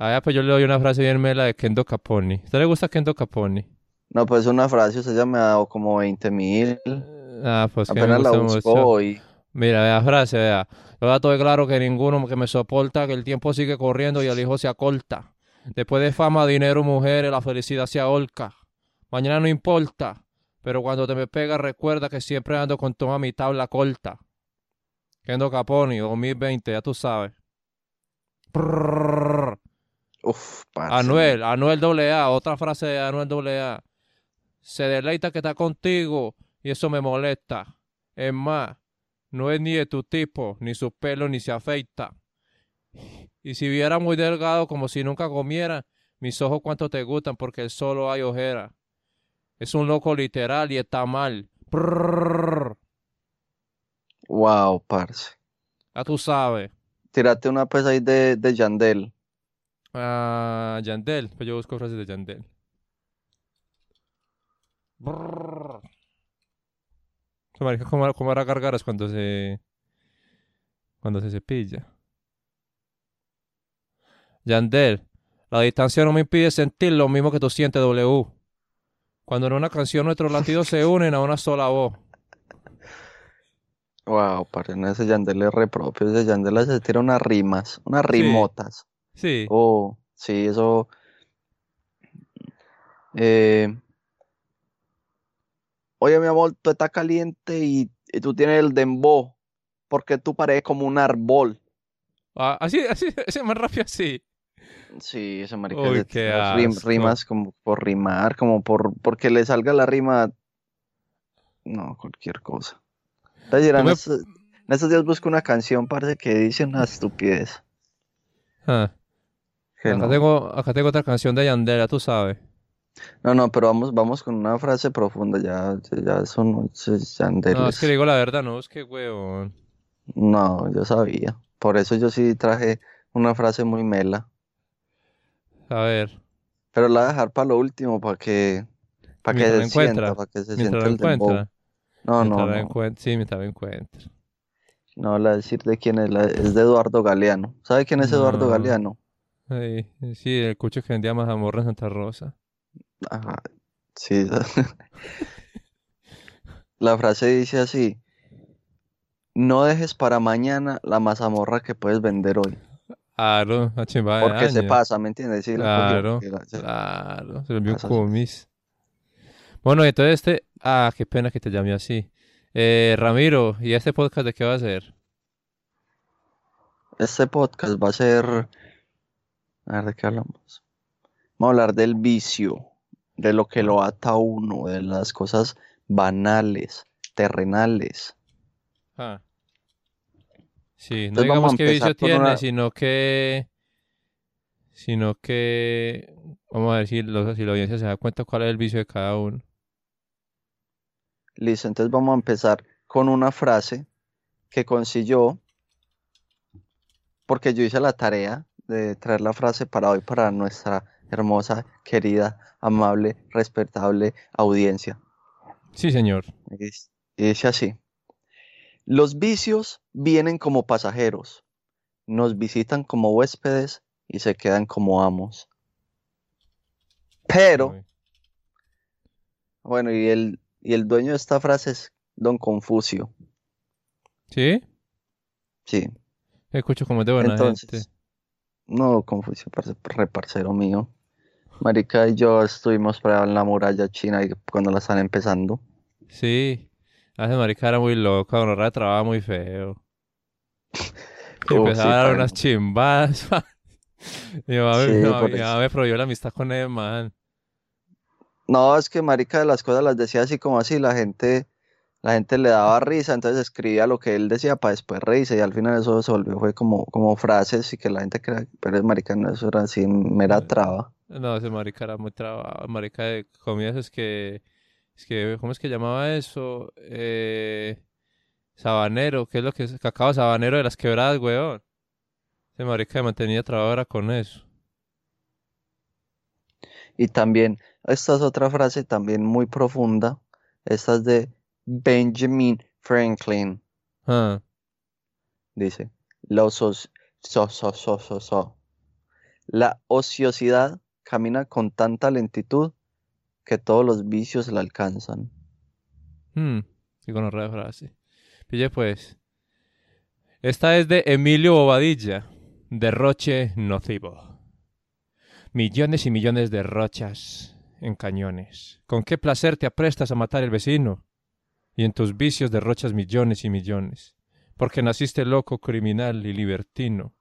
Ah, pues yo le doy una frase bien mela de Kendo Caponi. ¿A usted le gusta Kendo Caponi? No, pues una frase, usted ya me ha dado como 20 mil. Ah, pues que me Apenas la busco mucho. hoy. Mira, vea frase, vea. Yo ya estoy claro que ninguno que me soporta, que el tiempo sigue corriendo y el hijo se acorta. Después de fama, dinero, mujeres, la felicidad se ahorca. Mañana no importa, pero cuando te me pega recuerda que siempre ando con toda mi tabla corta. Kendo Caponi, 2020, ya tú sabes. Uf. Anuel, Anuel AA, otra frase de Anuel AA. Se deleita que está contigo y eso me molesta. Es más, no es ni de tu tipo, ni su pelo, ni se afeita. Y si viera muy delgado como si nunca comiera, mis ojos cuánto te gustan porque solo hay ojera. Es un loco literal y está mal. Prrrr. Wow, parce. Ya tú sabes. Tírate una pues ahí de, de Yandel. Ah, Yandel, pues yo busco frases de Yandel. Brrr. Marica, ¿Cómo, cómo hará gargaras cuando se cuando se cepilla? Yandel, la distancia no me impide sentir lo mismo que tú sientes W. Cuando en una canción nuestros latidos se unen a una sola voz. Wow, no, ese Yandel es re propio. Ese Yandel se tira unas rimas, unas rimotas. Sí. Oh, sí, eso. Eh, Oye, mi amor, tú estás caliente y, y tú tienes el dembow, porque tú pareces como un árbol. Ah, así, así, ese más rápido así. Sí, ese marica Uy, rim- asco. rimas como por rimar, como por porque le salga la rima. No, cualquier cosa. Entonces, dirán, me- estos- en estos días busco una canción, parece que dice una estupidez. Ah, acá, no. tengo, acá tengo otra canción de Yandel, ya tú sabes. No, no, pero vamos, vamos con una frase profunda, ya, ya son yandeles. No, es que le digo la verdad, no, es que huevón. No, yo sabía. Por eso yo sí traje una frase muy mela. A ver, Pero la voy a dejar para lo último, para que, para que se sienta, encuentra, para que se mientras sienta el dembow. No, mientras no, no. encuent- sí, mientras la encuentra. No, la decir de quién es, la, es de Eduardo Galeano. ¿Sabe quién es Eduardo No. Galeano? Ay, sí, el cucho que vendía mazamorra en Santa Rosa. Ajá, sí. La frase dice así: No dejes para mañana la mazamorra que puedes vender hoy. Claro, la chimba de Porque se pasa, ¿me entiendes? Sí, Claro, la- se- claro, se volvió un cumis. Bueno, entonces este, ah, qué pena que te llame así. Eh, Ramiro, ¿y este podcast de qué va a ser? Este podcast va a ser. A ver, ¿de qué hablamos? Vamos a hablar del vicio, de lo que lo ata a uno, de las cosas banales, terrenales. Ah. Sí, no Entonces digamos qué vicio tiene, una- sino que, sino que, vamos a ver si, los- si la audiencia se da cuenta cuál es el vicio de cada uno. Listo, entonces vamos a empezar con una frase que consiguió, porque yo hice la tarea de traer la frase para hoy para nuestra hermosa, querida, amable, respetable audiencia. Sí, señor. Dice así, los vicios vienen como pasajeros, nos visitan como huéspedes y se quedan como amos. Pero, bueno, y el, y el dueño de esta frase es Don Confucio, ¿Sí? sí. Escucho como es de buena Entonces, gente. No, Confucio, parce, re parcero mío. Marica y yo estuvimos para en la muralla china y cuando la están empezando. Sí. Hace marica era muy loca, una trababa muy feo. Y empezaba sí, a dar unas chimbadas. mi mamá, me- Sí, mi mamá- mi mamá me prohibió la amistad con el man. No, es que marica de las cosas las decía así como así, la gente, la gente le daba risa, entonces escribía lo que él decía para después reírse y al final eso se volvió fue como, como frases y que la gente crea, pero es marica, no, eso era así mera traba. No, ese marica era muy trabado. Marica de comidas es que, es que, ¿cómo es que llamaba eso? Eh, sabanero, ¿qué es lo que es? Cacao sabanero de las quebradas, weón. Ese marica mantenía trabado era con eso. Y también, esta es otra frase también muy profunda, esta es de Benjamin Franklin. Ah, Dice, los, soc- so-. La ociosidad camina con tanta lentitud que todos los vicios la alcanzan. Hmm, qué gonorrea de frase. Pille pues. Esta es de Emilio Bobadilla, derroche nocivo. Millones y millones de rochas en cañones. ¿Con qué placer te aprestas a matar el vecino? Y en tus vicios derrochas millones y millones, porque naciste loco, criminal y libertino.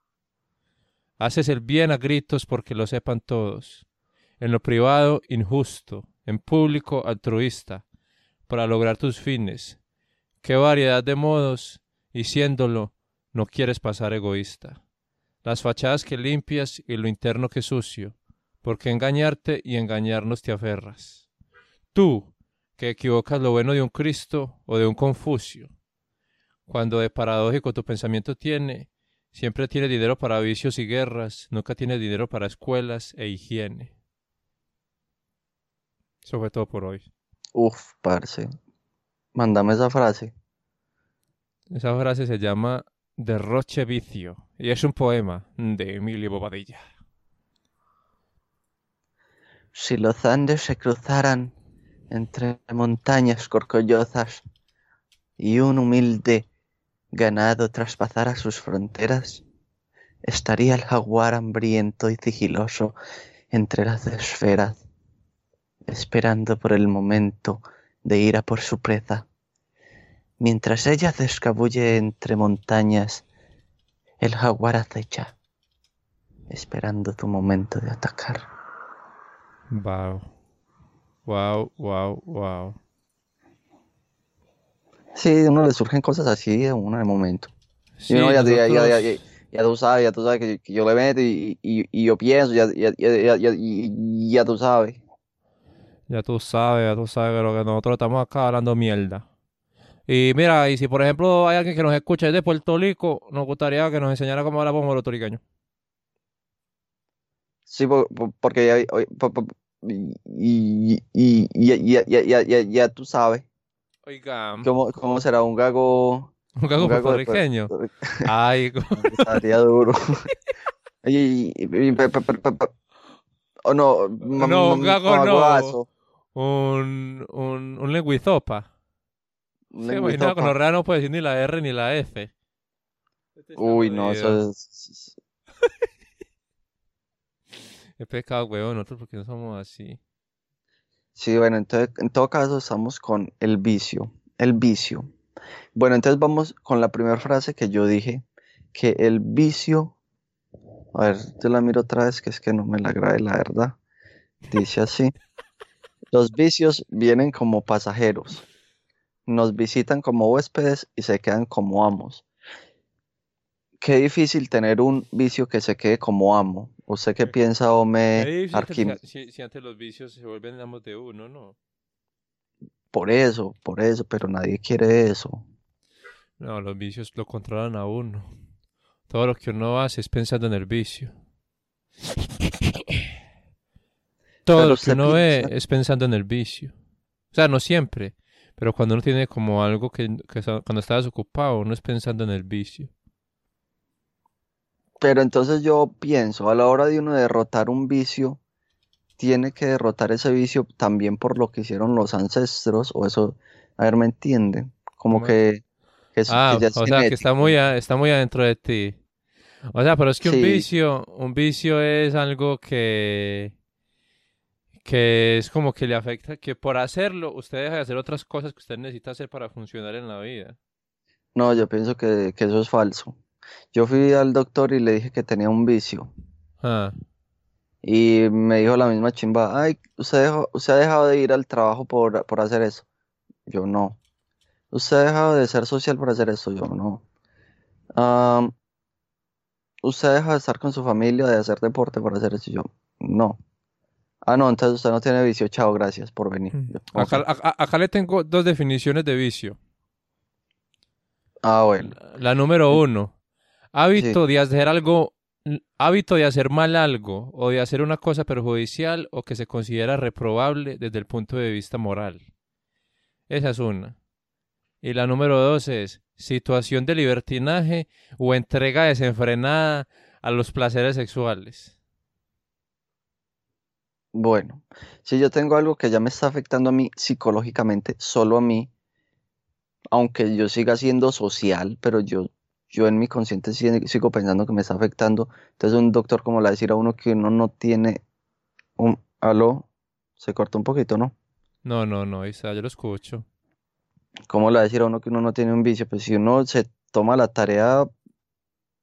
Haces el bien a gritos porque lo sepan todos. En lo privado, injusto. En público, altruista. Para lograr tus fines. Qué variedad de modos, y siéndolo, no quieres pasar egoísta. Las fachadas que limpias y lo interno que sucio, porque engañarte y engañarnos te aferras. Tú, que equivocas lo bueno de un Cristo o de un Confucio, cuando de paradójico tu pensamiento tiene, siempre tiene dinero para vicios y guerras, nunca tiene dinero para escuelas e higiene. Eso fue todo por hoy. Uf, parce. Mándame esa frase. Esa frase se llama Derroche Vicio y es un poema de Emilio Bobadilla. Si los Andes se cruzaran entre montañas corcollosas y un humilde ganado traspasara sus fronteras, estaría el jaguar hambriento y sigiloso entre las esferas, esperando por el momento de ir a por su presa. Mientras ella se escabulle entre montañas, el jaguar acecha, esperando tu momento de atacar. Wow. Wow, wow, wow. Sí, a uno le surgen cosas así de uno en el momento. Sí, y uno ya, tú sabes, ya tú sabes que, que yo le meto y, y, y yo pienso, ya, ya, ya, ya, ya, y- ya tú sabes. Ya tú sabes, ya tú sabes que lo que nosotros estamos acá hablando mierda. Y mira, y si por ejemplo hay alguien que nos escucha desde Puerto Rico, nos gustaría que nos enseñara cómo hablamos puertorriqueño. Sí, por- por- porque y, y, y- ya, ya, ya, ya, ya tú sabes Oiga, cómo, cómo será un gago, un gago un gago de puertorriqueño. Puerto- Ay, estaría duro. Y, o no, ma- No, un gago no. un, un, un lengüizopa. un Sí, lengüitopa. con Orrea no puede decir ni la R ni la F. Este Uy, no, eso es... Es pecado, weón, nosotros porque no somos así. Sí, bueno, entonces, en todo caso estamos con el vicio, el vicio. Bueno, entonces vamos con la primera frase que yo dije, que el vicio, a ver, yo la miro otra vez, que es que no me la grabé, la verdad. Dice así, los vicios vienen como pasajeros, nos visitan como huéspedes y se quedan como amos. Qué difícil tener un vicio que se quede como amo. ¿Usted qué piensa, Ome Ahí, si, si- antes los vicios se vuelven amos de uno, ¿no? Por eso, por eso, pero nadie quiere eso. No, los vicios lo controlan a uno. Todo lo que uno hace es pensando en el vicio. Todo Pero lo que uno ve es pensando en el vicio. O sea, no siempre, pero cuando uno tiene como algo que, cuando está desocupado, uno es pensando en el vicio. Pero entonces yo pienso, a la hora de uno derrotar un vicio, tiene que derrotar ese vicio también por lo que hicieron los ancestros, o eso, a ver, ¿me entienden? Como ¿Cómo que, que, es- Ah, que ya es o sea, que está muy, a- está muy adentro de ti. O sea, pero es que un vicio, un vicio es algo que, que es como que le afecta, que por hacerlo usted deja de hacer otras cosas que usted necesita hacer para funcionar en la vida. No, yo pienso que, que eso es falso. Yo fui al doctor y le dije que tenía un vicio. Ah, Y me dijo la misma chimba, ay, usted dejó- usted ha dejado de ir al trabajo por, por hacer eso. Yo no. Usted ha dejado de ser social por hacer eso. Yo no. Am, usted deja de estar con su familia, de hacer deporte por hacer eso. Yo no. Ah, no, entonces usted no tiene vicio. Chao, gracias por venir. Yo, Mm. acá le tengo dos definiciones de vicio. Ah, bueno. La número uno, hábito de hacer algo, hábito de hacer mal algo o de hacer una cosa perjudicial o que se considera reprobable desde el punto de vista moral. Esa es una. Y la número dos es situación de libertinaje o entrega desenfrenada a los placeres sexuales. Bueno, si yo tengo algo que ya me está afectando a mí psicológicamente, solo a mí, aunque yo siga siendo social, pero yo, yo en mi consciente sigo pensando que me está afectando. Entonces un doctor como le va a decir a uno que uno no tiene un... ¿Aló? Se cortó un poquito, ¿no? No, no, no, está, yo lo escucho. ¿Cómo le decir a uno que uno no tiene un vicio? Pues si uno se toma la tarea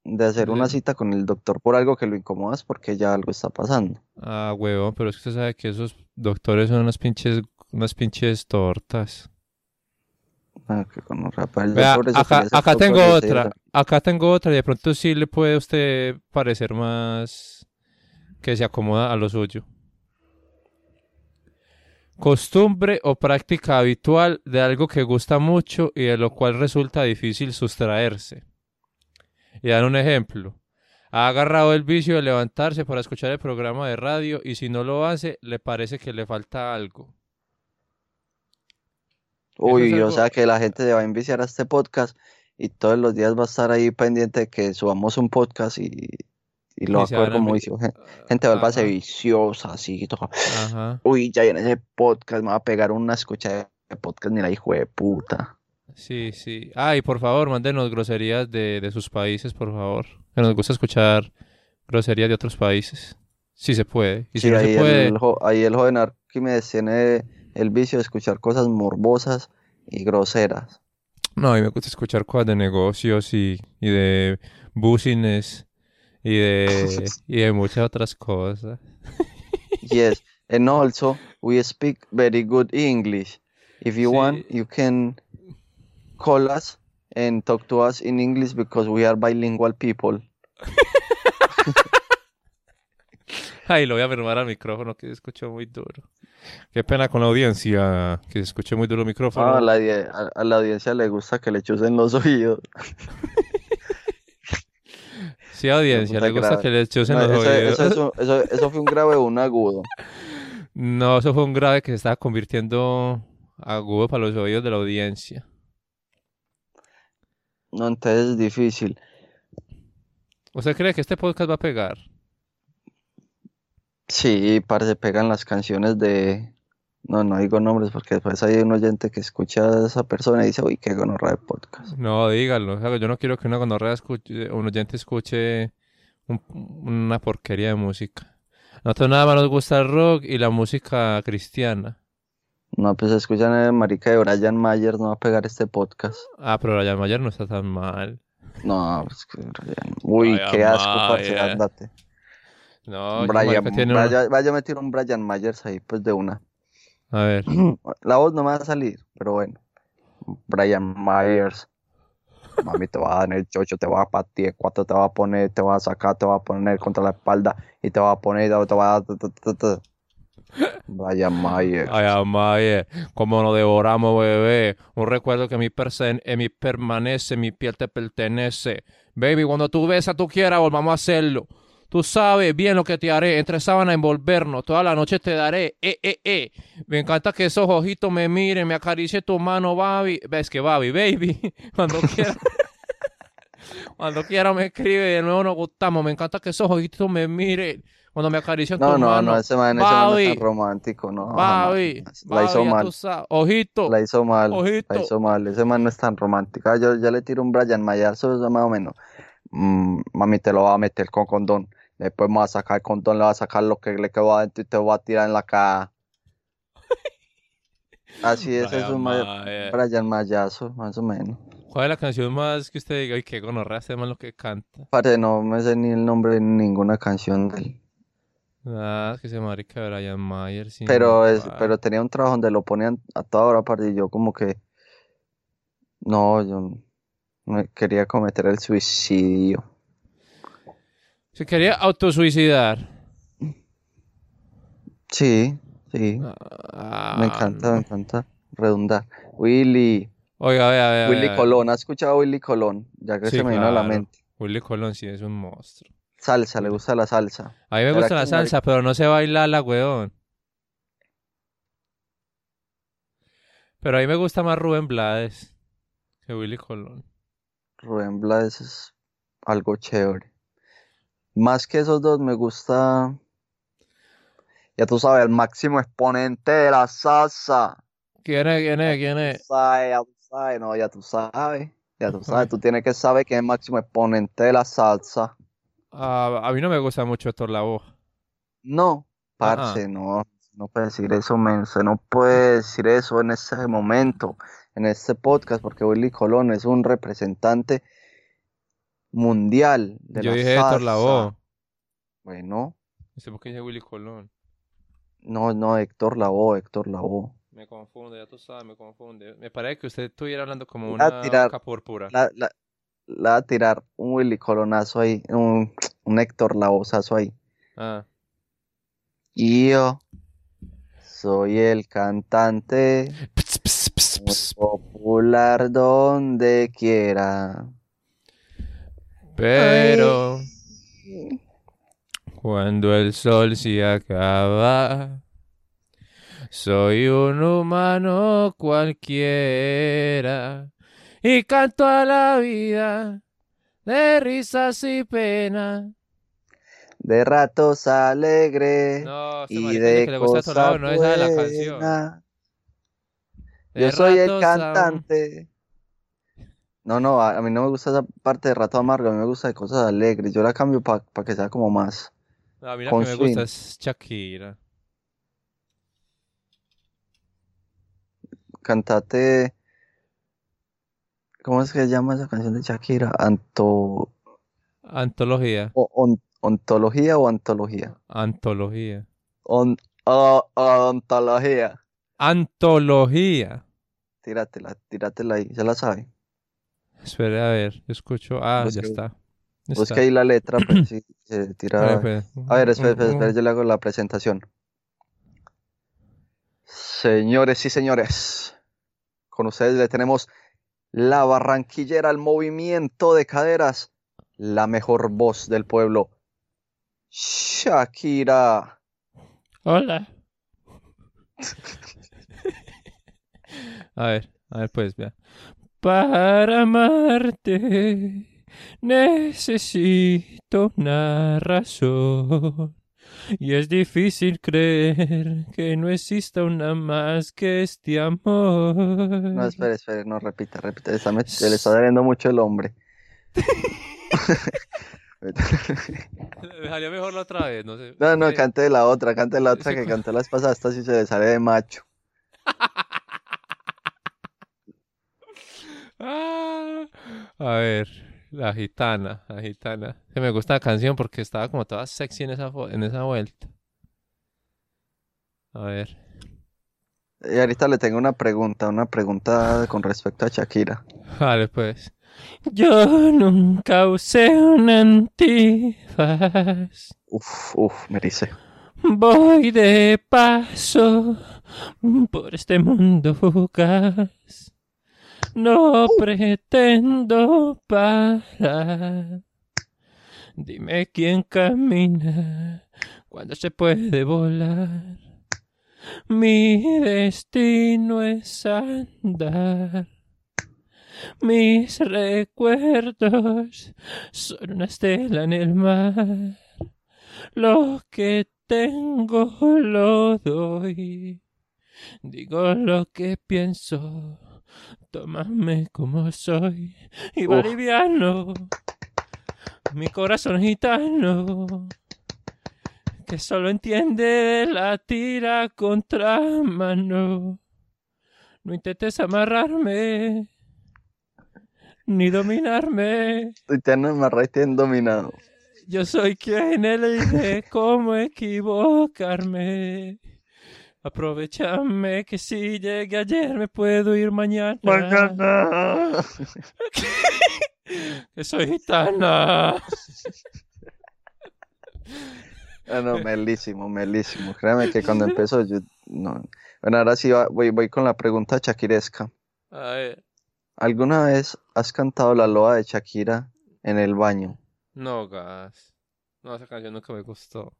de hacer una cita con el doctor por algo que lo incomoda es porque ya algo está pasando. Ah, huevón, pero es que usted sabe que esos doctores son unas pinches, unas pinches tortas. Que con Vea, acá, tengo otra, acá tengo otra y de pronto sí le puede a usted parecer más que se acomoda a lo suyo. Costumbre o práctica habitual de algo que gusta mucho y de lo cual resulta difícil sustraerse. Y dan un ejemplo. Ha agarrado el vicio de levantarse para escuchar el programa de radio y si no lo hace, le parece que le falta algo. Uy, o sea que la gente se va a enviciar a este podcast y todos los días va a estar ahí pendiente de que subamos un podcast y, y lo va a como vicio. Gen- Gente, Ajá, viciosa, así. todo. ajá. Uy, ya viene ese podcast, me va a pegar una escucha de podcast ni la hijo de puta. Sí, sí. Ah, y por favor, mándenos groserías de, de sus países, por favor. Que nos gusta escuchar groserías de otros países. Si se puede. Y si Sí, no se ahí puede, el, ahí el joven Arquímedes tiene el vicio de escuchar cosas morbosas y groseras. no, a mí me gusta escuchar cosas de negocios y, y de business y de, y de muchas otras cosas. Yes, and also we speak very good English. If you want, you can call us and talk to us in English because we are bilingual people. Ay, lo voy a firmar al micrófono que se escuchó muy duro. Qué pena con la audiencia que se escuchó muy duro el Ah, a micrófono. la, die- a, a la audiencia le gusta que le chusen los oídos. Sí, audiencia, le gusta grave. que le chusen No, los eso, eso, oídos. eso, eso, eso fue un grave o un agudo. No, eso fue un grave que se estaba convirtiendo agudo para los oídos de la audiencia. No, entonces es difícil. ¿Usted cree que este podcast va a pegar? Sí, se pegan las canciones de... No, no digo nombres porque después hay un oyente que escucha a esa persona y dice, uy, qué gonorrea de podcast. No, dígalo. o sea, yo no quiero que una gonorrea escuche, un oyente escuche un- una porquería de música. Nosotros nada más nos gusta el rock y la música cristiana. No, pues escuchan el marica de Brian Mayer, no va a pegar este podcast. Ah, pero Brian Mayer no está tan mal. No, pues que Brian... Uy, Brian qué asco, parce, Mayer. No, Brian, tiene vaya, vaya a meter un Brian Myers ahí, pues de una. A ver. La voz no me va a salir, pero bueno. Brian Myers. Mami, te va a dar el chocho, te va a patear, cuatro te va a poner, te va a sacar, te va a poner contra la espalda y te va a poner, te va a... ta. Brian Myers. Ay, Amaye, como nos devoramos, bebé. Un recuerdo que mi, en mi permanece, mi piel te pertenece. Baby, cuando tú besas, tú quieras, volvamos a hacerlo. Tú sabes bien lo que te haré, entre sábana envolvernos, toda la noche te daré, eh, eh, eh. Me encanta que esos ojitos me miren, me acaricie tu mano, baby. Ves que baby, baby, cuando quiera. Cuando quiera me escribe, de nuevo nos gustamos. Me encanta que esos ojitos me miren, cuando me acarician No, tu no, mano. no, ese man, ese man no es tan romántico, no. jamás. La hizo mal. Ojito. La hizo mal, la Ojito. hizo mal. Ese man no es tan romántico. Ah, yo ya le tiro un Brian Mayer, eso es más o menos. Mm, mami, te lo va a meter con condón. Después me va a sacar el condón, le va a sacar lo que le quedó adentro y te va a tirar en la cara. Así es, es un. Brian Mayazo, más o menos. ¿Cuál es la canción más que usted diga? Ay, qué gonorrea este man lo que canta. Aparte, no me sé ni el nombre de ninguna canción de él. Ah, es que se marica de Brian Mayer, sí. Pero, es, pero tenía un trabajo donde lo ponían a toda hora, aparte, y yo como que... No, yo me quería cometer el suicidio. Se quería autosuicidar. Sí, sí. Ah, Me encanta, me encanta redundar. Willy, Oiga, vea, vea, Willy vea. Colón, ¿has escuchado a Willy Colón? Ya que Sí, se me vino a la mente. Willy Colón sí es un monstruo. Salsa, le gusta la salsa. A mí me ¿Será gusta la salsa, pero no sé bailarla, weón. Pero a mí me gusta más Rubén Blades que Willy Colón. Rubén Blades es algo chévere. Más que esos dos, me gusta. Ya tú sabes, el máximo exponente de la salsa. ¿Quién es? ¿Quién es? ¿Quién es? ya tú sabes, no, ya tú sabes. Ya tú sabes, tú tienes que saber quién es el máximo exponente de la salsa. Ah, a mí no me gusta mucho Héctor Lavoe. No, Ajá. parce, no, no puede decir eso, men, se no puede decir eso en ese momento, en este podcast, porque Willy Colón es un representante mundial de Yo la dije Héctor salsa. Lavoe. Bueno, No sé por qué dije Willy Colón. no, no, Héctor Lavoe, Héctor Lavoe. Me confunde, ya tú sabes, me confunde. Me parece que usted estuviera hablando como una tirar púrpura. La, la, la va a tirar un Willy Colonazo ahí, un, un Héctor Lavozazo ahí. Ah. Y yo soy el cantante popular donde quiera. Pero cuando el sol se acaba, soy un humano cualquiera y canto a la vida de risas y penas. De ratos alegre No, y de que le gusta a cosas no es la canción. De Yo soy el cantante. No, no, a, a mí no me gusta esa parte de rato amargo, a mí me gusta de cosas alegres. Yo la cambio para que sea como más. No, a mí la que me gusta es Shakira. Cantate. ¿Cómo es que se llama esa canción de Shakira? Anto, Antología. o- on- ¿Ontología o antología? Antología. On, o- ontología. Antología. Tíratela, tíratela ahí, se la sabe. Espere a ver, yo escucho. Ah, ya está. Ya Busca está. ahí la letra, pero sí, se Espere, tira. A ver, espera, espera, espera, yo le hago la presentación. Señores y señores, con ustedes le tenemos la barranquillera, el movimiento de caderas, la mejor voz del pueblo, Shakira. Hola. A ver, a ver, pues, vea. Para amarte necesito una razón. Y es difícil creer que no exista una más que este amor. No, espere, espere, no repita, repita, met- se le está debiendo mucho el hombre. Me salió mejor la otra vez, no sé. No, no, cante la otra, cante la otra que cantó la vez pasada, esta sí se le sale de macho. a ver, la gitana, la gitana. Que me gusta la canción porque estaba como toda sexy en esa, en esa vuelta. A ver. Y ahorita le tengo una pregunta, una pregunta con respecto a Shakira. Vale, pues. Yo nunca usé un antifaz. Uf, uf, me dice. Voy de paso por este mundo fugaz. No pretendo parar. Dime quién camina cuando se puede volar. Mi destino es andar. Mis recuerdos son una estela en el mar. Lo que tengo lo doy. Digo lo que pienso. Tómame como soy. Y va Uf. liviano. Mi corazón gitano. Que solo entiende la tira contra mano. No intentes amarrarme. Ni dominarme. Y te han amarrado y te han dominado. Yo soy quien elige cómo equivocarme. Aprovechame que si llegué ayer me puedo ir mañana. Mañana. Que soy gitana. Ah, no, melísimo, melísimo. Créeme que cuando empezó yo... No. Bueno, ahora sí voy, voy con la pregunta chaquiresca. A ver. ¿Alguna vez has cantado la loa de Shakira en el baño? No, gas. No, esa canción nunca me gustó.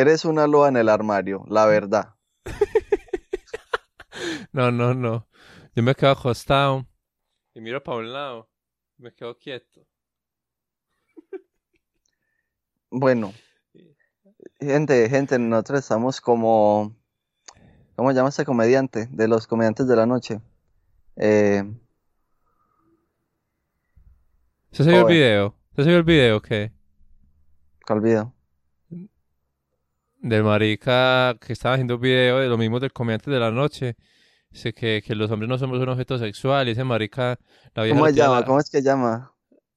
Eres una loa en el armario, la verdad. No, no, no. Yo me quedo acostado y miro para un lado. Me quedo quieto. Bueno, Gente, gente, nosotros estamos como, ¿cómo se llama este comediante? De los comediantes de la noche. Eh, ¿Se vio el video? ¿Se vio el video qué? ¿cuál video? Del marica que estaba haciendo un video de lo mismo del comediante de la noche. Dice que, que los hombres no somos un objeto sexual. Y ese marica, la vieja ¿Cómo se llama? la- ¿Cómo es que llama?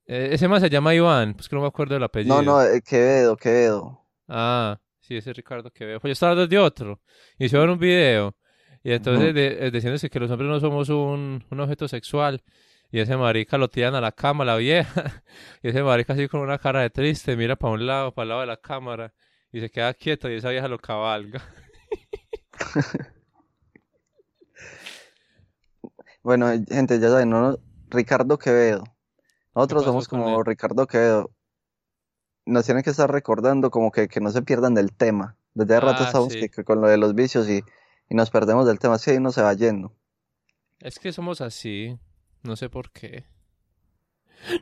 Eh, ese más se llama Iván, pues que no me acuerdo del apellido. No, no, eh, Quevedo, Quevedo. Ah, sí, ese es Ricardo que veo. Pues yo estaba hablando de otro. Hicieron un video. Y entonces de, eh, diciéndose que los hombres no somos un, un objeto sexual. Y ese marica lo tiran a la cama, la vieja. Y ese marica así con una cara de triste, mira para un lado, para el lado de la cámara. Y se queda quieto y esa vieja lo cabalga. Bueno, gente, ya saben, no, no- Ricardo Quevedo. Nosotros somos como él? Ricardo Quevedo. Nos tienen que estar recordando como que, que no se pierdan del tema. Desde hace rato Ah, estamos sí. que- que con lo de los vicios y, y nos perdemos del tema. Que ahí uno se va yendo. Es que somos así. No sé por qué.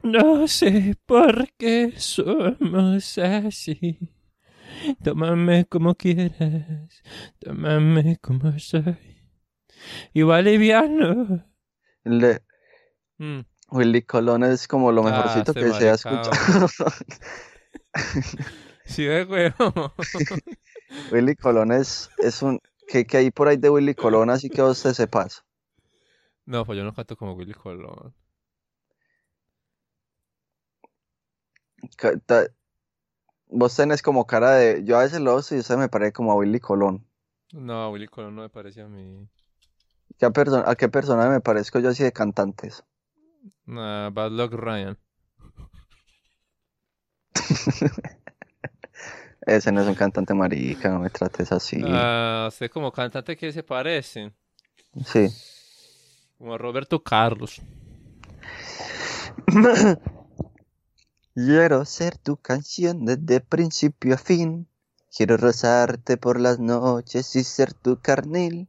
No sé por qué somos así. Tómame como quieras. Tómame como soy. Igual liviano. Le- Mm. Willy Colón es como lo Ah, mejorcito que se ha escuchado. Sí, de huevo. Willy Colón es, es un... que, que hay por ahí de Willy Colón, así que vos te sepas. No, pues yo no canto como Willy Colón. Vos tenés como cara de... Yo a veces lo veo y usted me parece como a Willy Colón. No, Willy Colón no me parece a mí. ¿Qué a, ¿A qué persona me parezco yo así de cantantes? Nah, Bad Luck Ryan. Ese no es un cantante marica, no me trates así. Ah, usted como cantante que se parece. Sí. Como a Roberto Carlos. Quiero ser tu canción desde principio a fin. Quiero rozarte por las noches y ser tu carnil.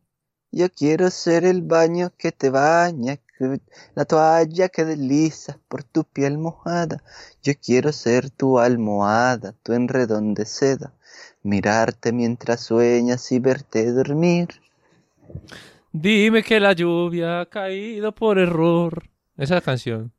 Yo quiero ser el baño que te baña, la toalla que desliza por tu piel mojada. Yo quiero ser tu almohada, tu enredón de seda. Mirarte mientras sueñas y verte dormir. Dime que la lluvia ha caído por error. Esa canción.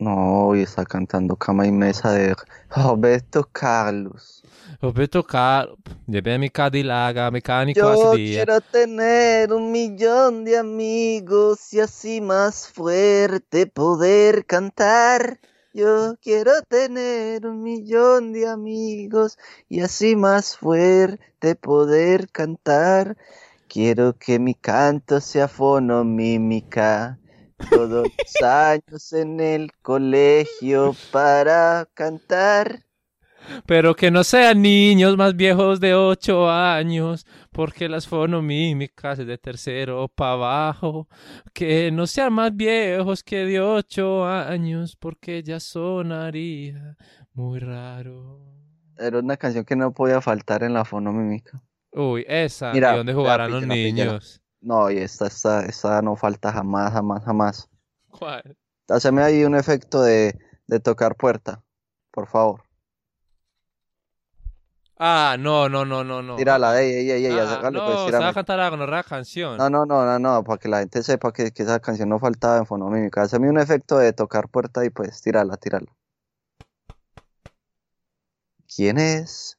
No, hoy está cantando Cama y Mesa de Roberto Carlos. Roberto Carlos. Llevé mi Cadillac mecánico Yo quiero tener un millón de amigos y así más fuerte poder cantar. Yo quiero tener un millón de amigos y así más fuerte poder cantar. Quiero que mi canto sea fonomímica. Todos los años en el colegio para cantar. Pero que no sean niños más viejos de ocho años, porque las fonomímicas es de tercero para abajo. Que no sean más viejos que de ocho años, porque ya sonaría muy raro. Era una canción que no podía faltar en la fonomímica. Uy, esa, Mira, ¿y dónde jugarán los niños? No, y esta, esta, esta no falta jamás, jamás, jamás. ¿Cuál? Haceme ahí un efecto de, de tocar puerta, por favor. Ah, no, no, no, no, no. Tírala, ey, ey, ey, ey, Ah, hágale, no, pues, se va a cantar la gonorrea canción. No, no, no, no, no, para que la gente sepa que, que esa canción no faltaba en fonomímica. Haceme un efecto de tocar puerta y pues tírala, tírala. ¿Quién es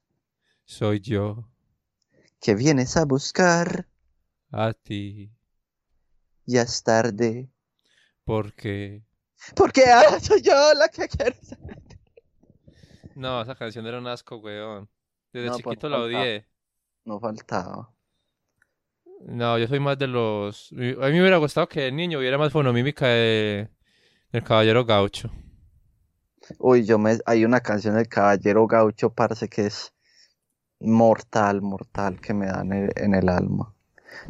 Soy yo, que vienes a buscar? A ti, Ya es tarde. porque... Porque ahora soy yo la que quiero. No, esa canción era un asco, weón. Desde No, pues, chiquito la odié. No faltaba. No, yo soy más de los... A mí me hubiera gustado que de niño hubiera más fonomímica de... del Caballero Gaucho. Uy, yo me, hay una canción del Caballero Gaucho, parce, que es mortal, mortal, que me da en el, en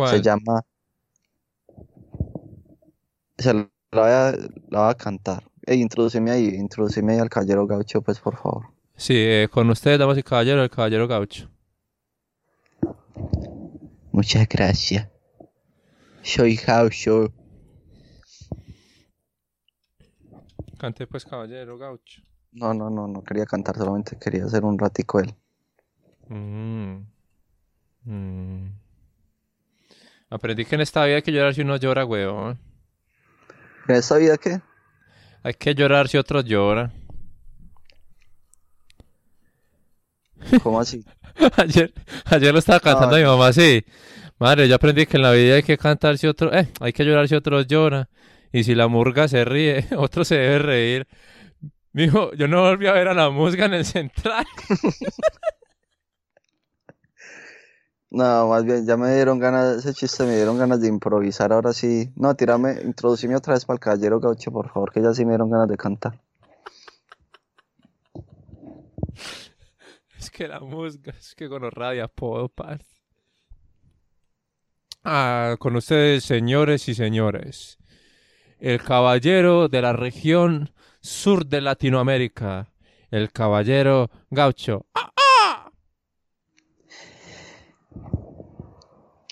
Se llama. Se la voy a, la voy a cantar. Ey, introduceme ahí, introduceme ahí al Caballero Gaucho, pues, por favor. Sí, eh, con ustedes, damas y caballeros, el Caballero Gaucho. Muchas gracias. Soy Gaucho. Cante pues, Caballero Gaucho. No, no, no, no quería cantar, solamente quería hacer un ratico él. Mm. Mm. Aprendí que en esta vida hay que llorar si uno llora, weón. ¿En esta vida qué? Hay que llorar si otro llora. ¿Cómo así? Ayer, ayer lo estaba cantando a mi mamá así. Madre, yo aprendí que en la vida hay que cantar si otro, eh, hay que llorar si otro llora. Y si la murga se ríe, otro se debe reír. Mijo, yo no volví a ver a la musga en el central. No, más bien, ya me dieron ganas, ese chiste me dieron ganas de improvisar, ahora sí. No, tírame, introducime otra vez para el caballero gaucho, por favor, que ya sí me dieron ganas de cantar. Es que la musga, es que con rabia apodo, parce. Ah, con ustedes, señores y señores. El caballero de la región sur de Latinoamérica. El caballero gaucho. ¡Ah, ah!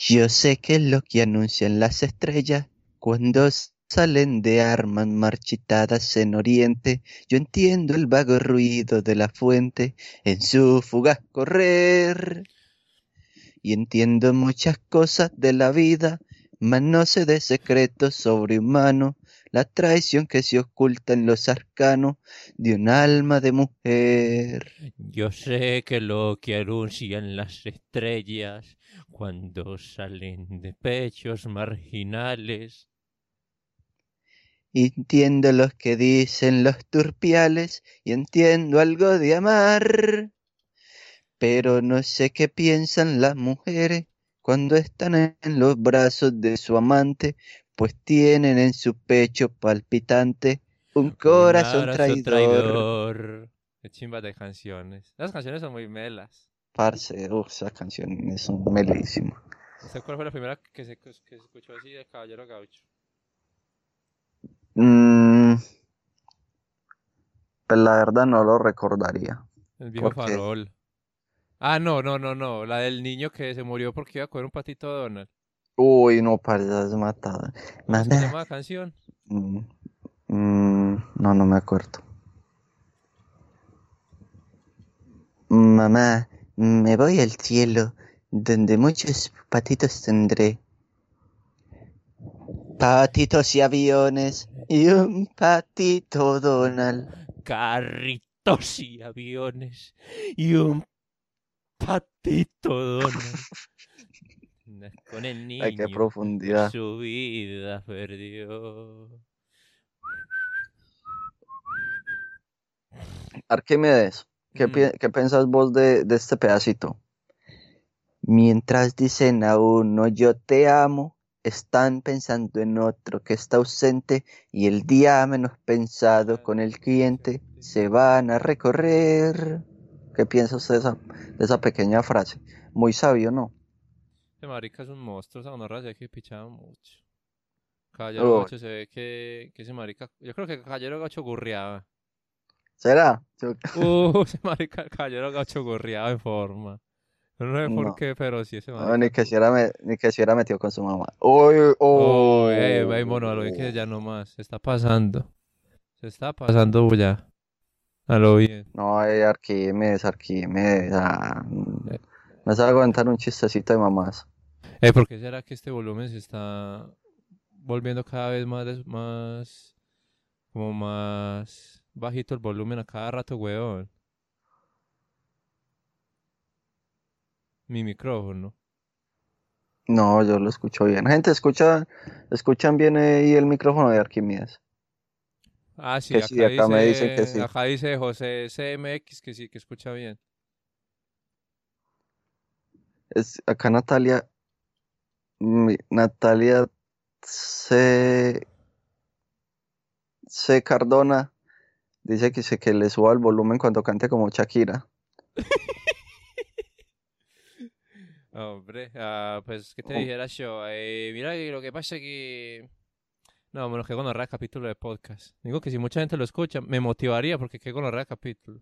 Yo sé que lo que anuncian las estrellas cuando salen de armas marchitadas en oriente. Yo entiendo el vago ruido de la fuente en su fugaz correr. Y entiendo muchas cosas de la vida, mas no sé de secretos sobrehumanos, la traición que se oculta en los arcanos de un alma de mujer. Yo sé que lo que anuncian las estrellas cuando salen de pechos marginales. Entiendo lo que dicen los turpiales y entiendo algo de amar. Pero no sé qué piensan las mujeres cuando están en los brazos de su amante, pues tienen en su pecho palpitante un corazón abrazo traidor. traidor. Qué chimba de canciones. Las canciones son muy melas. Parce, uf, esas canciones son melísimas. ¿Usted cuál fue la primera que se, que se escuchó así de Caballero Gaucho? Mm, pues la verdad no lo recordaría. El viejo ¿Por qué? farol. Ah, no, no, no, no. La del niño que se murió porque iba a comer un patito de Donald. Uy, no, parce, es matada. ¿Cómo es se llama la canción? mm, mm, no, no me acuerdo. Mamá, me voy al cielo, donde muchos patitos tendré. Patitos y aviones, y un patito Donald. Carritos y aviones y un patito Donald. Con el niño Ay, qué profundidad. su vida perdió. Arquímedes, ¿qué, Mm. pi- qué piensas vos de, de este pedacito? Mientras dicen a uno yo te amo, están pensando en otro que está ausente y el día menos pensado con el cliente se van a recorrer. ¿Qué piensa usted de esa, de esa pequeña frase? Muy sabio, ¿no? Ese marica es un monstruo, esa gonorrea se que pichaba mucho. Caballero. Gacho se ve que, que ese marica... Yo creo que Caballero Gacho gurreaba. ¿Será? Uh, ese marica, Caballero Gacho gurreaba en forma. No sé por No. qué, pero sí ese no, marica. ni que se hubiera, me- ni que se hubiera metido con su mamá. Uy, uy, Oh, oh. ey, mono, a lo bien que ya no más. Se está pasando. Se está pasando ya. A lo bien. No, ey, Arquímedes, Arquímedes. ah, Eh. me sabe aguantar un chistecito de mamás. Eh, ¿por qué será que este volumen se está volviendo cada vez más, más, como más bajito el volumen a cada rato, weón? Mi micrófono. No, yo lo escucho bien. Gente, escucha, escuchan bien ahí el micrófono de Arquímedes. Ah, sí, acá, sí, acá me dicen que sí. acá dice José CMX que sí, que escucha bien. Es, acá Natalia, mi- Natalia C, C Cardona dice que, se, que le suba el volumen cuando cante como Shakira. Hombre, ah, pues, ¿qué te Oh. dijera yo? Eh, mira, que lo que pasa es que... No, menos que gonorrea capítulo de podcast. Digo que si mucha gente lo escucha, me motivaría porque qué gonorrea capítulo.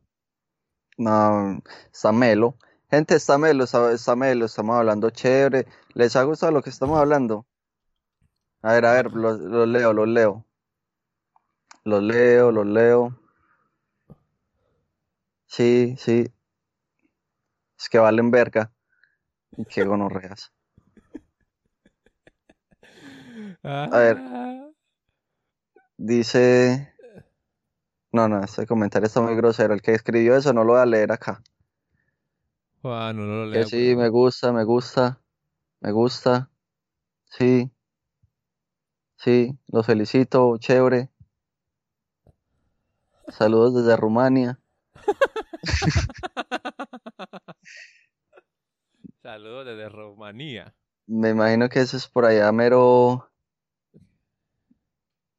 No, está melo. Gente, está melo, está, está melo, estamos hablando chévere. ¿Les ha gustado lo que estamos hablando? A ver, a ver, los, los leo, los leo. Los leo, los leo. Sí, sí. Es que valen verga. Qué gonorreas. A ver. Dice. No, no, este comentario está muy grosero. El que escribió eso no lo voy a leer acá. Juan, no lo Que leo. sí, me gusta, me gusta, me gusta. Sí, sí, los felicito, chévere. Saludos desde Rumania. Saludos desde Rumanía. Me imagino que eso es por allá mero.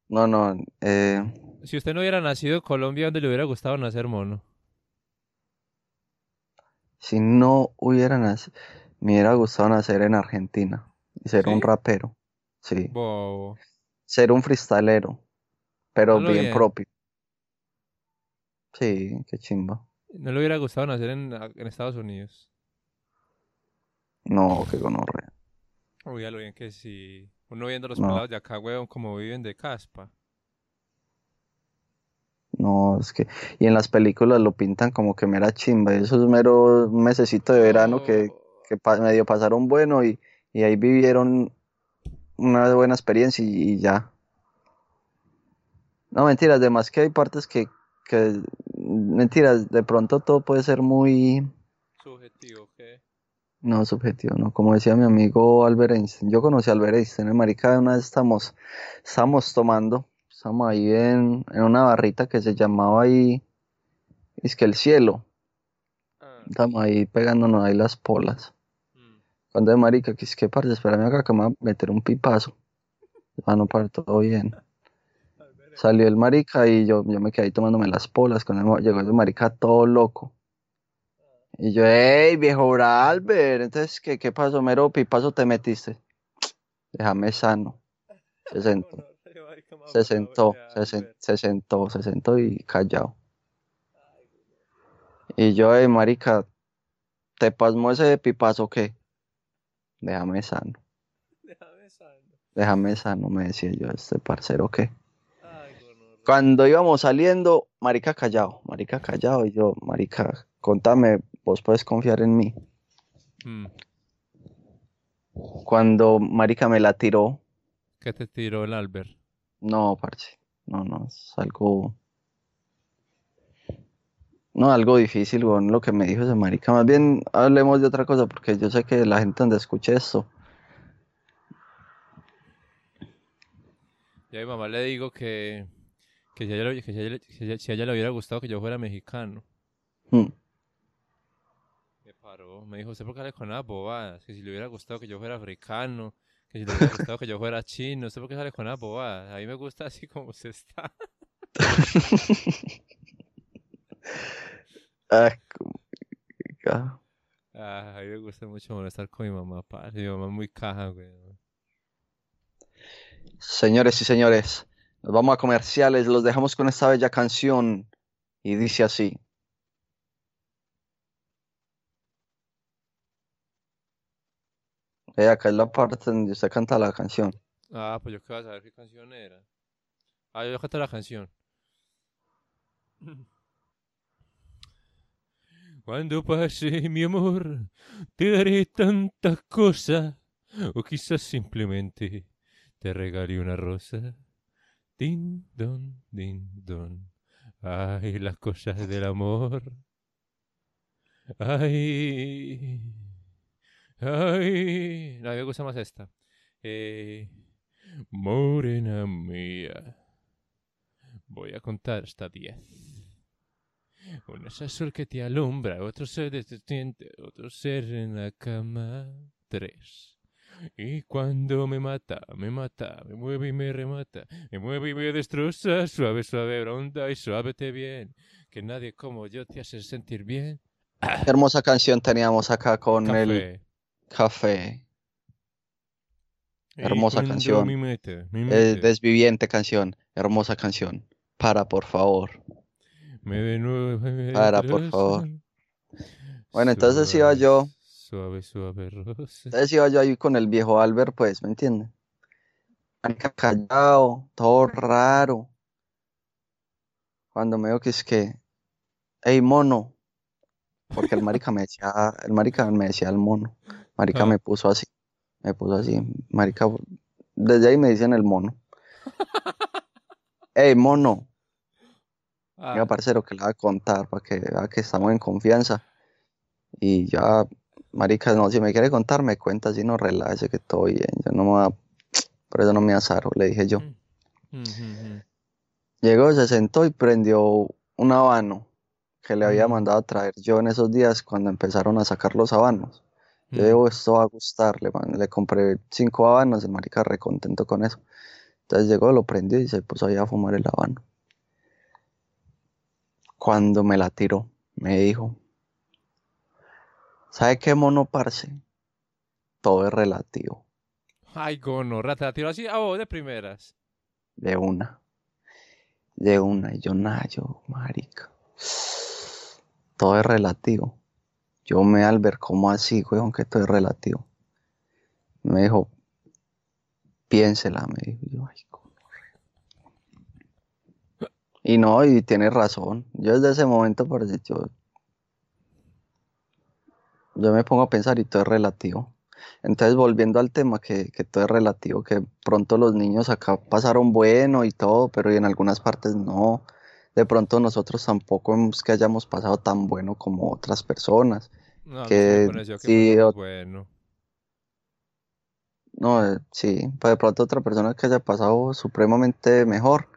No, no, eh, Si usted no hubiera nacido en Colombia, ¿dónde le hubiera gustado nacer, mono? si no hubiera nacido, me hubiera gustado nacer en Argentina y ser un rapero. Sí, Bobo. ser un freestalero, pero bien. propio. Sí, qué chimba. ¿No le hubiera gustado nacer en, en Estados Unidos? No, qué gonorrea. Uy, a lo bien que sí. Uno viendo los No. pelados de acá, weón, como viven de caspa. No, es que, y en las películas lo pintan como que mera chimba, y eso es mero un mesecito de verano que, que pa- medio pasaron bueno y, y ahí vivieron una buena experiencia y, y ya. No, mentiras, además que hay partes que, que, mentiras, de pronto todo puede ser muy, Subjetivo, ¿qué? no, subjetivo, no, como decía mi amigo Albert Einstein, yo conocí a Albert Einstein, en marica, una vez estamos, estamos tomando, estamos ahí en, en una barrita que se llamaba ahí, es que el cielo. Ah, Estamos ahí pegándonos ahí las polas. mm. Cuando de marica, que es que parce, espérame acá que me voy a meter un pipazo. Ah, no, para todo bien. Salió el marica y yo, yo me quedé ahí tomándome las polas. Cuando llegó ese marica todo loco. Y yo, hey, viejo Albert, entonces, ¿qué, qué pasó, mero pipazo te metiste? Déjame sano. Se sentó, se sentó, se, sen- se sentó, se sentó y callado. Y yo, hey, marica, ¿te pasmó ese pipazo qué? Déjame sano. Déjame sano. Déjame sano, me decía yo, este parcero qué. Cuando íbamos saliendo, marica callado, marica callado, y yo, marica, contame, vos puedes confiar en mí. Mm. Cuando marica me la tiró, ¿Qué te tiró el Albert? no, parce, no, no, es algo, no, algo difícil, weón, lo que me dijo ese marica. Más bien, hablemos de otra cosa, porque yo sé que la gente donde escuche esto, Y a mi mamá le digo que, que, si, a ella, le- que si a ella le- que si a ella- si a ella le hubiera gustado que yo fuera mexicano. mm, Me paró, me dijo, ¿usted por qué sale con las bobadas? Que si le hubiera gustado que yo fuera africano, que si le hubiera gustado que yo fuera chino, ¿usted por qué sale con las bobadas? A mí me gusta así como usted está. ah, como- ah, Ah, a mí me gusta mucho molestar con mi mamá, parce. Mi mamá es muy caja, güey. Señores y señores, nos vamos a comerciales, los dejamos con esta bella canción y dice así. Eh, acá es la parte donde usted canta la canción. Ah, pues yo qué vas a saber qué canción era. Ah, yo canto la canción. Cuando pase mi amor, te daré tantas cosas. O quizás simplemente te regalé una rosa. Din don, din don. Ay, las cosas del amor. Ay. Ay. No, a mí me gusta más esta. Eh, morena mía. Voy a contar hasta diez. Uno es sol que te alumbra, otro ser de tu diente, otro ser en la cama. Tres. Y cuando me mata, me mata, me mueve y me remata, me mueve y me destroza, suave, suave, ronda y suávete bien, que nadie como yo te hace sentir bien. Qué hermosa canción teníamos acá con el Café. hermosa canción. Mi meta, mi Eh, desviviente canción, hermosa canción. Para, por favor. me de nuevo, me Para, por favor. Bueno, entonces iba yo. Suave, suave, rosa. Entonces iba yo ahí con el viejo Albert, pues, ¿me entiende? Marica, Callado, todo raro. Cuando me veo que es que, hey mono, Porque el marica me decía, el marica me decía el mono. Marica Ah. me puso así. Me puso así. Marica, desde ahí me dicen el mono. Ey, mono. Ah, Venga, parcero, que le voy a contar para que vea que estamos en confianza. Y ya, marica, no, si me quiere contar, me cuenta, si no, relájese que todo bien. Yo no me voy a- por eso no me azaro, le dije yo. mm, mm, mm, Llegó, se sentó y prendió un habano que le había mandado a traer yo en esos días cuando empezaron a sacar los habanos. Yo digo, esto va a gustar, le, man- le compré cinco habanos, el marica re contento con eso. Entonces llegó, lo prendió y se puso ahí a fumar el habano. Cuando me la tiró, me dijo, ¿sabe qué mono, parce? Todo es relativo, Ay, gonorra, te la tiro así a vos de primeras. de una, de una, y yo nada, yo, marica, todo es relativo. Yo me al ver cómo así, weón, que todo es relativo. Me dijo, piénsela, me dijo. Yo, ay. Y no, y tiene razón. Yo desde ese momento, parce, yo, yo me pongo a pensar y todo es relativo. Entonces, volviendo al tema, que, que todo es relativo, que pronto los niños acá pasaron bueno y todo, pero en algunas partes no. De pronto nosotros tampoco es que hayamos pasado tan bueno como otras personas. No, Que me pareció que sí, o- bueno. No, eh, sí, pues de pronto otra persona que haya pasado supremamente mejor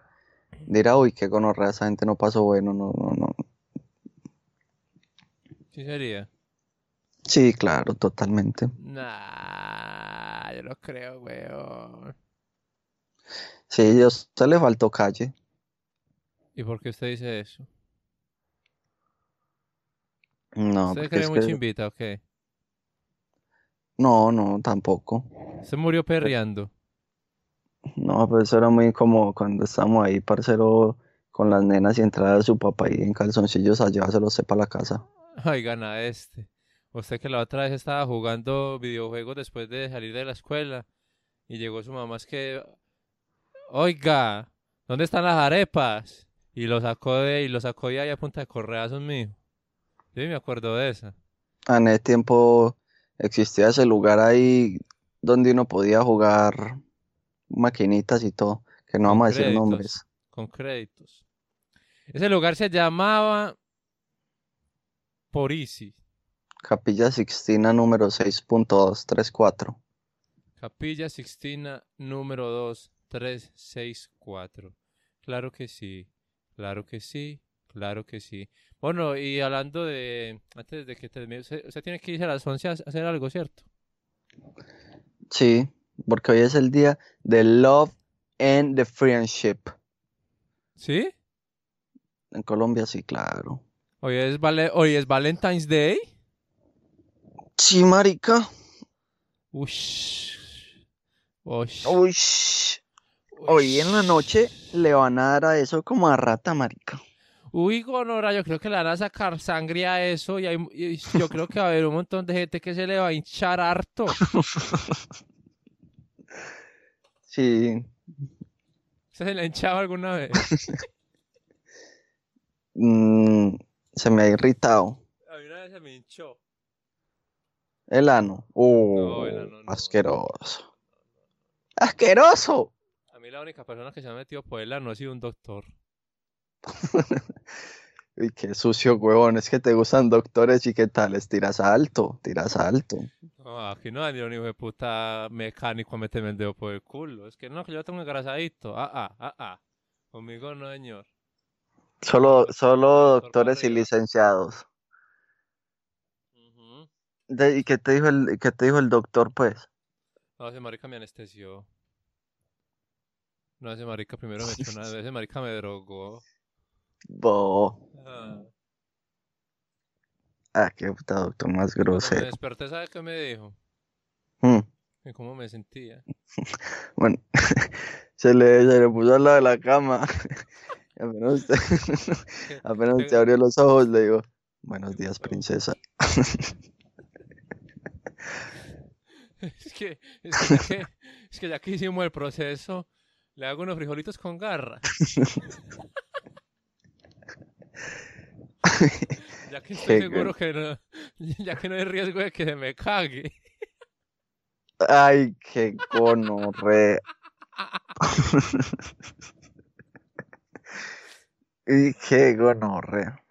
dirá, uy, qué gonorrea, esa gente no pasó bueno, no, no, no. Sí sería. Sí, claro, totalmente. Nah, yo no creo, weón. Sí, a usted le faltó calle. ¿Y por qué usted dice eso? No, ¿Usted porque cree muy que... chimbita o qué? No, no, tampoco. Se murió perreando. No, pues eso era muy como cuando estábamos ahí, parcero, con las nenas y entraba su papá ahí en calzoncillos a llevárselo usted para la casa. Ay, gana este. Usted que la otra vez estaba jugando videojuegos después de salir de la escuela y llegó su mamá, es que, oiga, ¿dónde están las arepas? Y lo sacó de, y lo sacó de ahí a punta de correazos mío. Sí, me acuerdo de esa. En ese tiempo existía ese lugar ahí donde uno podía jugar maquinitas y todo, que no Con vamos a decir nombres. Con créditos. Ese lugar se llamaba Porisi. Capilla Sixtina número 6.234. Capilla Sixtina número 2364. Claro que sí, claro que sí, claro que sí. Bueno, y hablando de, antes de que termine, usted, usted tiene que irse a las 11 a hacer algo, ¿cierto? Sí, porque hoy es el día de Love and the Friendship. ¿Sí? En Colombia sí, claro. Hoy es, vale, hoy es Valentine's Day. Sí, marica. Ush. Ush. Uy, hoy en la noche le van a dar a eso como a rata, marica. Uy, Gonora, yo creo que le van a sacar sangre a eso y, hay- y yo creo que va a haber un montón de gente que se le va a hinchar harto. Sí, ¿Se le ha hinchado alguna vez? mm, se me ha irritado. A mí una vez se me hinchó. El ano. Uh, No, el ano no. asqueroso. ¡Asqueroso! A mí la única persona que se ha metido por el ano ha sido un doctor. Uy, qué sucio, huevón. Es que te gustan doctores y qué tal. Es tiras alto, tiras alto. No, aquí no hay ni un hijo de puta mecánico a meterme el dedo por el culo. Es que no, que yo tengo engrasadito. Ah, ah, ah, ah. Conmigo no, señor. Solo, solo Doctor doctores y licenciados. De- ¿y qué te dijo el, qué te dijo el doctor, pues? No, ese marica me anestesió. No, ese marica primero me echó una vez, ese marica me drogó. Bo. Ah. Ah, qué puta doctor más Cuando me grosero. desperté, ¿sabe qué me dijo? Y cómo me sentía. Bueno, se le, se le puso al lado de la cama. Y apenas usted, ¿Qué- apenas usted abrió los ojos, le digo, buenos días, princesa. Es que, es que, ya que, es que ya que hicimos el proceso, le hago unos frijolitos con garra. Ya que estoy Qué seguro que no, ya que no hay riesgo de que se me cague. Ay, qué gonorrea. Y qué gonorrea.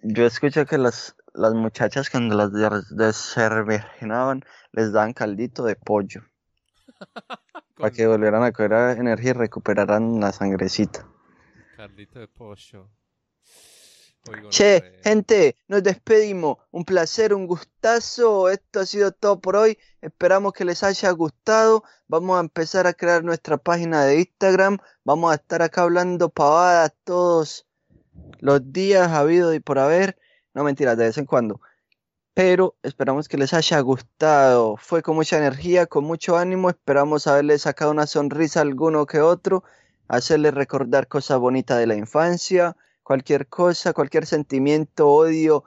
Yo escuché que las, las muchachas cuando las des- desvirginaban les daban caldito de pollo para que volvieran a coger energía y recuperaran la sangrecita. caldito de pollo. Oigo, Che, no, gente, nos despedimos. Un placer, un gustazo. Esto ha sido todo por hoy. Esperamos que les haya gustado. Vamos a empezar a crear nuestra página de Instagram. Vamos a estar acá hablando pavadas todos los días, habido y por haber. No mentiras, de vez en cuando. Pero esperamos que les haya gustado. Fue con mucha energía, con mucho ánimo. Esperamos haberles sacado una sonrisa alguno que otro. Hacerles recordar cosas bonitas de la infancia cualquier cosa, cualquier sentimiento, odio,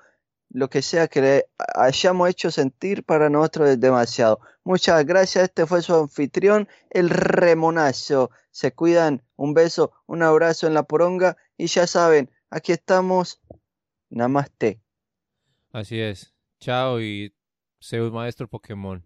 lo que sea que le hayamos hecho sentir para nosotros es demasiado. Muchas gracias, este fue su anfitrión, el Remonazo. Se cuidan, un beso, un abrazo en la poronga y ya saben, aquí estamos. Namaste. Así es. Chao y sé un maestro Pokémon.